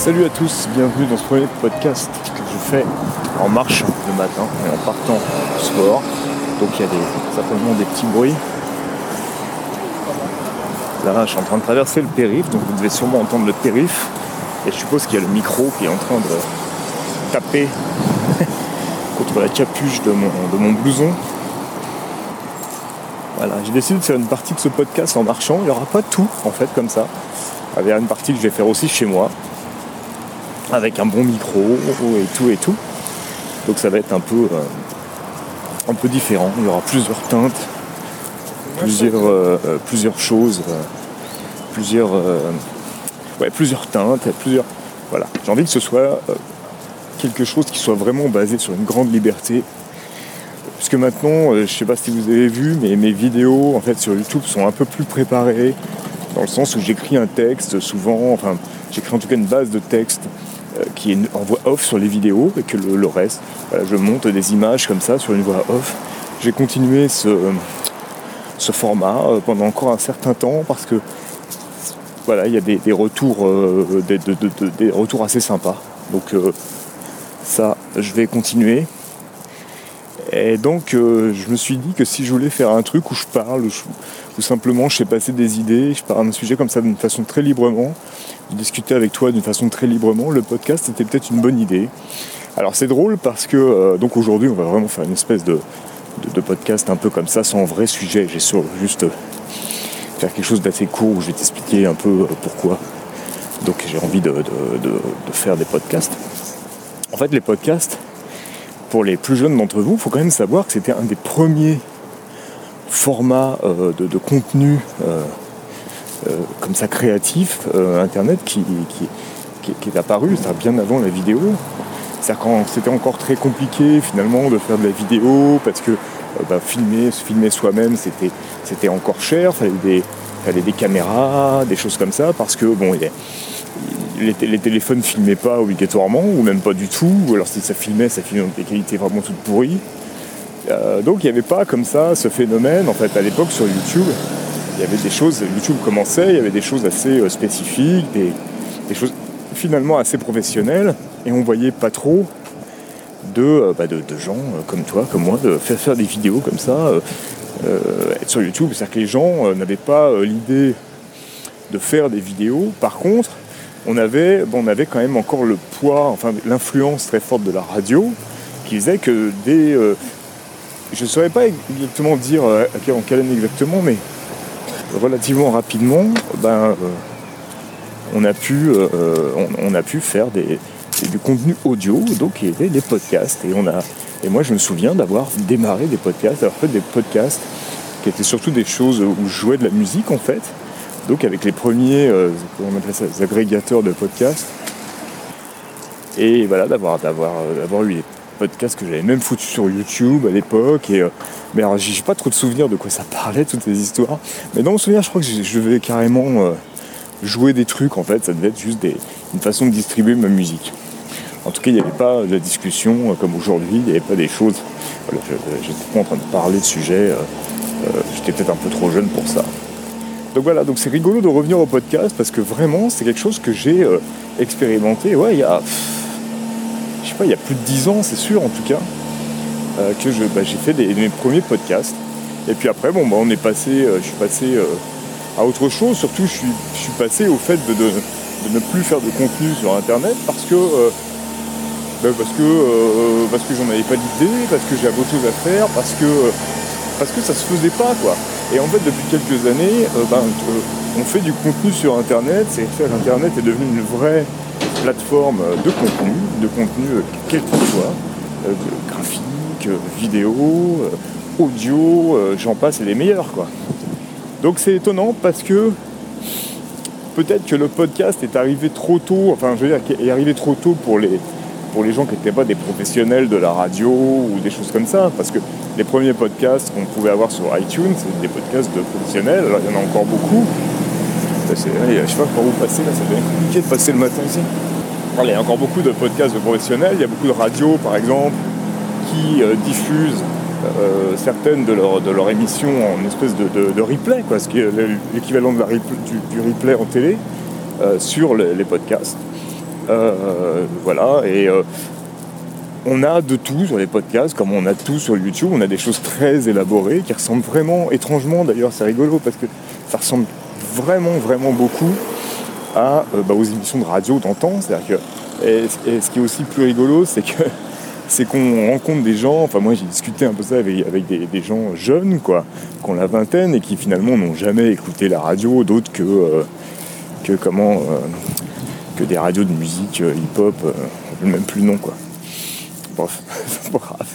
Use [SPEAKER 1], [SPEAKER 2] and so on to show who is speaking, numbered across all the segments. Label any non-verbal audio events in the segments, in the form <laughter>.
[SPEAKER 1] Salut à tous, bienvenue dans ce premier podcast que je fais en marche le matin et en partant au sport. Donc il y a des, certainement des petits bruits. Là, je suis en train de traverser le périph', donc vous devez sûrement entendre le périph'. Et je suppose qu'il y a le micro qui est en train de taper <laughs> contre la capuche de mon, de mon blouson. Voilà, j'ai décidé de faire une partie de ce podcast en marchant. Il n'y aura pas tout en fait comme ça. Il y a une partie que je vais faire aussi chez moi avec un bon micro et tout et tout. Donc ça va être un peu, euh, un peu différent. Il y aura plusieurs teintes, plusieurs, euh, euh, plusieurs choses, plusieurs, ouais, plusieurs teintes, plusieurs. Voilà. J'ai envie que ce soit quelque chose qui soit vraiment basé sur une grande liberté. Parce que maintenant, je sais pas si vous avez vu, mais mes vidéos en fait sur YouTube sont un peu plus préparées, dans le sens où j'écris un texte souvent, enfin j'écris en tout cas une base de texte qui est en voix off sur les vidéos et que le, reste, je monte des images comme ça sur une voix off. J'ai continué ce, ce format euh, pendant encore un certain temps parce que voilà, il y a des, retours, euh, des, retours assez sympas. Donc ça, je vais continuer. Et donc, je me suis dit que si je voulais faire un truc où je parle, ou simplement je sais passer des idées, je parle d'un sujet comme ça d'une façon très librement, discuter avec toi d'une façon très librement, le podcast était peut-être une bonne idée. Alors c'est drôle parce que euh, donc aujourd'hui on va vraiment faire une espèce de, podcast un peu comme ça, sans vrai sujet. J'ai juste euh, faire quelque chose d'assez court où je vais t'expliquer un peu euh, pourquoi. Donc j'ai envie de, faire des podcasts. En fait les podcasts, pour les plus jeunes d'entre vous, il faut quand même savoir que c'était un des premiers formats de, contenu comme ça créatif, euh, Internet, qui, est apparu, ça bien avant la vidéo. C'est-à-dire quand c'était encore très compliqué finalement de faire de la vidéo parce que euh, bah, filmer, se filmer soi-même c'était, encore cher, fallait fallait des caméras, des choses comme ça, parce que bon, les, les, téléphones filmaient pas obligatoirement, ou même pas du tout, ou alors si ça filmait, ça filmait dans des qualités vraiment toutes pourries. donc il n'y avait pas comme ça ce phénomène en fait à l'époque sur YouTube il y avait des choses, YouTube commençait, il y avait des choses assez euh, spécifiques, des, choses finalement assez professionnelles, et on voyait pas trop de, euh, bah, gens euh, comme toi, comme moi, de faire des vidéos comme ça, être sur YouTube. C'est-à-dire que les gens n'avaient pas l'idée de faire des vidéos. Par contre, on avait, on avait quand même encore le poids, enfin l'influence très forte de la radio, qui faisait que des... je ne saurais pas exactement dire en quelle année exactement, mais relativement rapidement, ben, euh, on, a pu, euh, on, a pu faire des, du contenu audio, donc il y avait des podcasts. Et, on a, et moi, je me souviens d'avoir démarré des podcasts, alors fait des podcasts qui étaient surtout des choses où je jouais de la musique en fait. Donc avec les premiers, euh, on appelle ça, des agrégateurs de podcasts. Et voilà, d'avoir, d'avoir, d'avoir eu podcast que j'avais même foutu sur YouTube à l'époque. Et, euh, mais alors, j'ai pas trop de souvenirs de quoi ça parlait, toutes ces histoires. Mais dans mon souvenir, je crois que je devais carrément euh, jouer des trucs, en fait. Ça devait être juste une façon de distribuer ma musique. En tout cas, il n'y avait pas de la discussion euh, comme aujourd'hui, il n'y avait pas des choses. Voilà, j'étais pas en train de parler de sujets. J'étais peut-être un peu trop jeune pour ça. Donc voilà, donc c'est rigolo de revenir au podcast parce que vraiment, c'est quelque chose que j'ai expérimenté. Ouais, il y a il y a plus de 10 ans, c'est sûr en tout cas, euh, que bah, j'ai fait mes premiers podcasts. Et puis après, bon, bah, on est passé, euh, je suis passé euh, à autre chose. Surtout, je suis, passé au fait de, ne plus faire de contenu sur Internet parce que bah, parce que parce que j'en avais pas l'idée, parce que j'avais autre chose à faire, parce que parce que ça se faisait pas quoi. Et en fait, depuis quelques années, on fait du contenu sur Internet. C'est Internet est devenu une vraie plateforme de contenu, de contenu euh, quel qu'il soit, euh, graphique, euh, vidéo, audio, j'en passe, et les meilleurs quoi. Donc c'est étonnant parce que peut-être que le podcast est arrivé trop tôt, enfin je veux dire, est arrivé trop tôt pour les, gens qui n'étaient pas des professionnels de la radio ou des choses comme ça, parce que les premiers podcasts qu'on pouvait avoir sur iTunes, c'est des podcasts de professionnels, alors il y en a encore beaucoup. Je sais pas par où passer là, ça devient compliqué de passer le matin ici il y a encore beaucoup de podcasts de professionnels, il y a beaucoup de radios par exemple qui euh, diffusent euh, certaines de leurs de leur émissions en espèce de, replay, quoi, ce qui est l'équivalent du, replay en télé, euh, sur les, podcasts. voilà, et on a de tout sur les podcasts, comme on a tout sur YouTube. On a des choses très élaborées qui ressemblent vraiment, étrangement d'ailleurs, c'est rigolo parce que ça ressemble vraiment, vraiment beaucoup à, euh, bah, aux émissions de radio d'antan. C'est-à-dire que, et, ce qui est aussi plus rigolo, c'est que <laughs> c'est qu'on rencontre des gens, enfin moi j'ai discuté un peu ça avec, des, gens jeunes, quoi, qui ont la vingtaine et qui finalement n'ont jamais écouté la radio, d'autres que, euh, que comment euh, que des radios de musique hip-hop, même plus nom quoi. Bref, <laughs> c'est pas grave.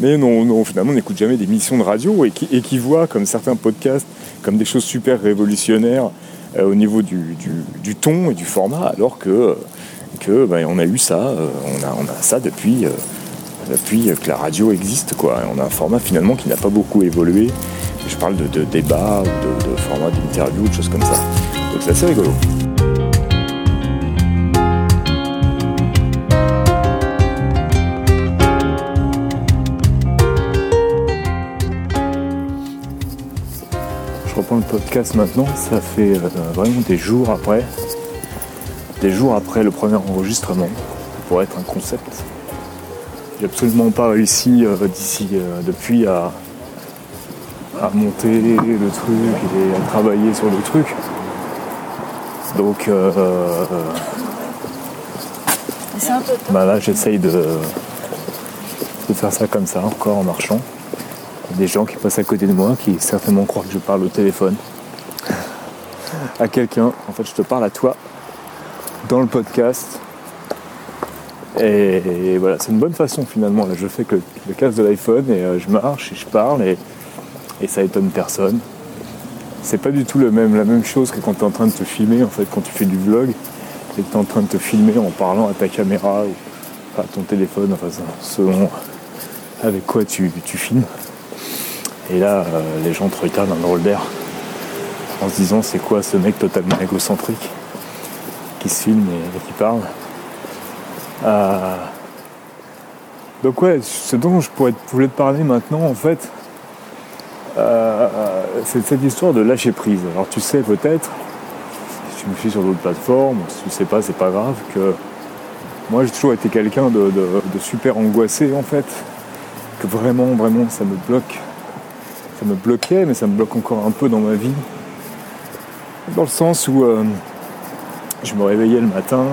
[SPEAKER 1] Mais non, non finalement on n'écoute jamais des missions de radio et qui voient comme certains podcasts comme des choses super révolutionnaires euh, au niveau du, ton et du format, alors que, que ben, on a eu ça, euh, on, a, on a ça depuis, euh, depuis que la radio existe. Quoi. on a un format finalement qui n'a pas beaucoup évolué. Je parle de, de débat ou de, de format d'interview, de choses comme ça. Donc c'est assez rigolo. Podcast maintenant, ça fait euh, vraiment des jours après, des jours après le premier enregistrement, pour être un concept. J'ai absolument pas réussi euh, d'ici euh, depuis à, à, monter le truc et à travailler sur le truc. Donc bah là j'essaye de, de faire ça comme ça, encore en marchant des gens qui passent à côté de moi qui certainement croient que je parle au téléphone à quelqu'un. En fait, je te parle à toi dans le podcast. Et, voilà, c'est une bonne façon finalement. Là, je fais que le casque de l'iPhone et euh, je marche et je parle et, ça étonne personne. C'est pas du tout le même, la même chose que quand tu es en train de te filmer, en fait, quand tu fais du vlog et que tu es en train de te filmer en parlant à ta caméra ou à ton téléphone, enfin, selon avec quoi tu filmes. Et là, euh, les gens te regardent un drôle d'air en se disant c'est quoi ce mec totalement égocentrique qui se filme et, qui parle. Euh, donc ouais, ce dont je pourrais, voulais te parler maintenant en fait, euh, c'est cette histoire de lâcher prise. Alors tu sais peut-être, si tu me suis sur d'autres plateformes, si tu sais pas, c'est pas grave, que moi j'ai toujours été quelqu'un de, super angoissé en fait, que vraiment, vraiment ça me bloque ça me bloquait, mais ça me bloque encore un peu dans ma vie. Dans le sens où euh, je me réveillais le matin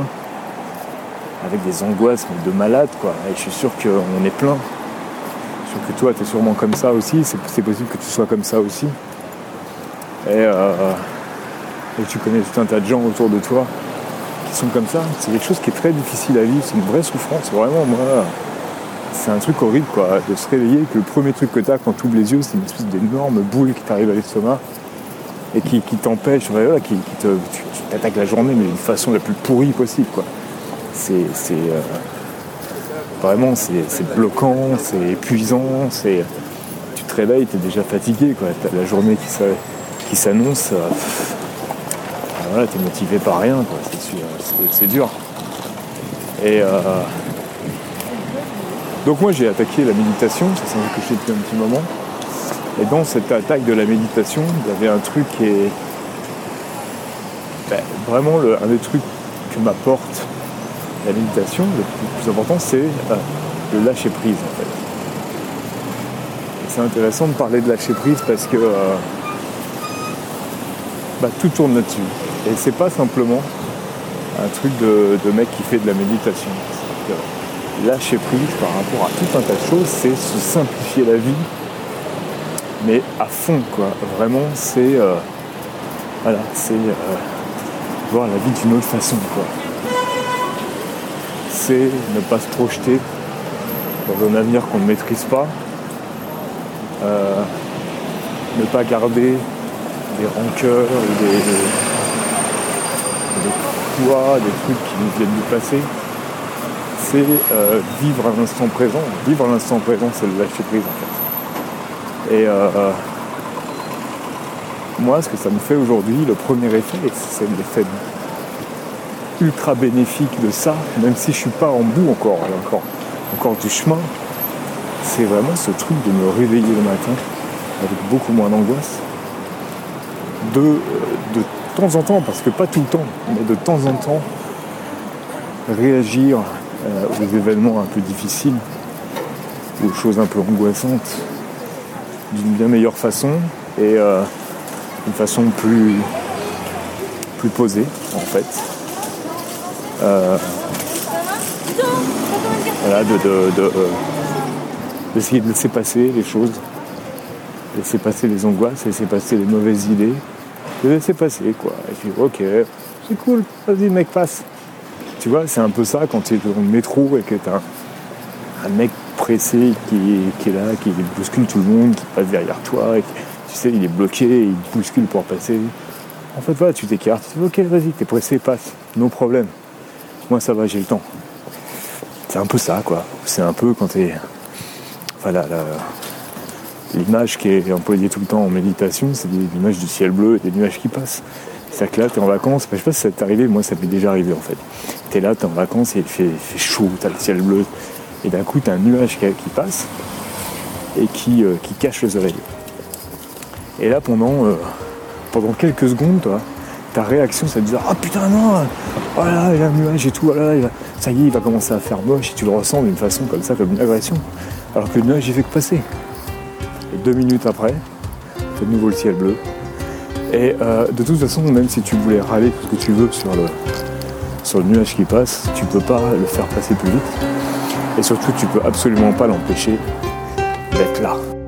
[SPEAKER 1] avec des angoisses de malade, quoi. Et je suis sûr qu'on est plein. Je suis sûr que toi, tu es sûrement comme ça aussi. C'est possible que tu sois comme ça aussi. Euh, et, tu connais tout un tas de gens autour de toi qui sont comme ça. C'est quelque chose qui est très difficile à vivre. C'est une vraie souffrance. Vraiment, moi, c'est un truc horrible quoi, de se réveiller que le premier truc que tu as quand tu ouvres les yeux, c'est une espèce d'énorme boule qui t'arrive à l'estomac et qui, t'empêche, qui, te, tu, t'attaques la journée mais d'une façon la plus pourrie possible quoi. C'est, euh, vraiment c'est, bloquant, c'est épuisant, c'est tu te réveilles, tu es déjà fatigué quoi, la journée qui, qui s'annonce, euh, voilà, t'es motivé par rien quoi, c'est, dur. Et euh, donc moi j'ai attaqué la méditation, c'est un truc que depuis un petit moment. Et dans cette attaque de la méditation, il y avait un truc qui est ben, vraiment un des trucs que m'apporte la méditation, le plus, important, c'est euh, le lâcher prise en fait. C'est intéressant de parler de lâcher prise parce que euh, bah, tout tourne là-dessus. Et c'est pas simplement un truc de, mec qui fait de la méditation lâcher prise par rapport à tout un tas de choses, c'est se simplifier la vie, mais à fond quoi. Vraiment, c'est euh, voilà, c'est euh, voir la vie d'une autre façon quoi. C'est ne pas se projeter dans un avenir qu'on ne maîtrise pas, euh, ne pas garder des rancœurs ou des, des poids, des trucs qui nous viennent du passé c'est euh, vivre à l'instant présent. Vivre à l'instant présent, c'est le lâcher prise en fait. Et euh, moi, ce que ça me fait aujourd'hui, le premier effet, c'est l'effet ultra bénéfique de ça, même si je suis pas en bout encore, encore, encore du chemin, c'est vraiment ce truc de me réveiller le matin avec beaucoup moins d'angoisse. De, de temps en temps, parce que pas tout le temps, mais de temps en temps, réagir euh, aux événements un peu difficiles, aux choses un peu angoissantes, d'une bien meilleure façon et euh, d'une façon plus, plus posée en fait. Euh, voilà, de, de, d'essayer de laisser passer les choses, laisser passer les angoisses, laisser passer les mauvaises idées, de laisser passer quoi. Et puis ok, c'est cool, vas-y mec passe. Tu vois, c'est un peu ça quand tu es dans le métro et que tu as un, mec pressé qui, est là, qui bouscule tout le monde, qui passe derrière toi, et tu sais, il est bloqué, il bouscule pour passer. En fait, voilà, tu t'écartes, tu dis ok, vas-y, t'es pressé, passe, no problème. Moi, ça va, j'ai le temps. C'est un peu ça, quoi. C'est un peu quand t'es. Voilà, l'image qui est employée tout le temps en méditation, c'est l'image du ciel bleu et des nuages qui passent. C'est-à-dire que là, t'es en vacances, je sais pas si ça t'est arrivé, moi ça m'est déjà arrivé en fait. T'es là, t'es en vacances et il fait, chaud, t'as le ciel bleu, et d'un coup t'as un nuage qui, passe et qui, euh, qui, cache le soleil. Et là pendant, euh, pendant quelques secondes, toi, ta réaction c'est de dire Ah putain non Voilà, il y a un nuage et tout, voilà, ça y est, il va commencer à faire moche et tu le ressens d'une façon comme ça, comme une agression. Alors que le nuage il fait que passer. Et deux minutes après, t'as de nouveau le ciel bleu, et euh, de toute façon, même si tu voulais râler tout ce que tu veux sur le, sur le nuage qui passe, tu peux pas le faire passer plus vite. Et surtout, tu peux absolument pas l'empêcher d'être là.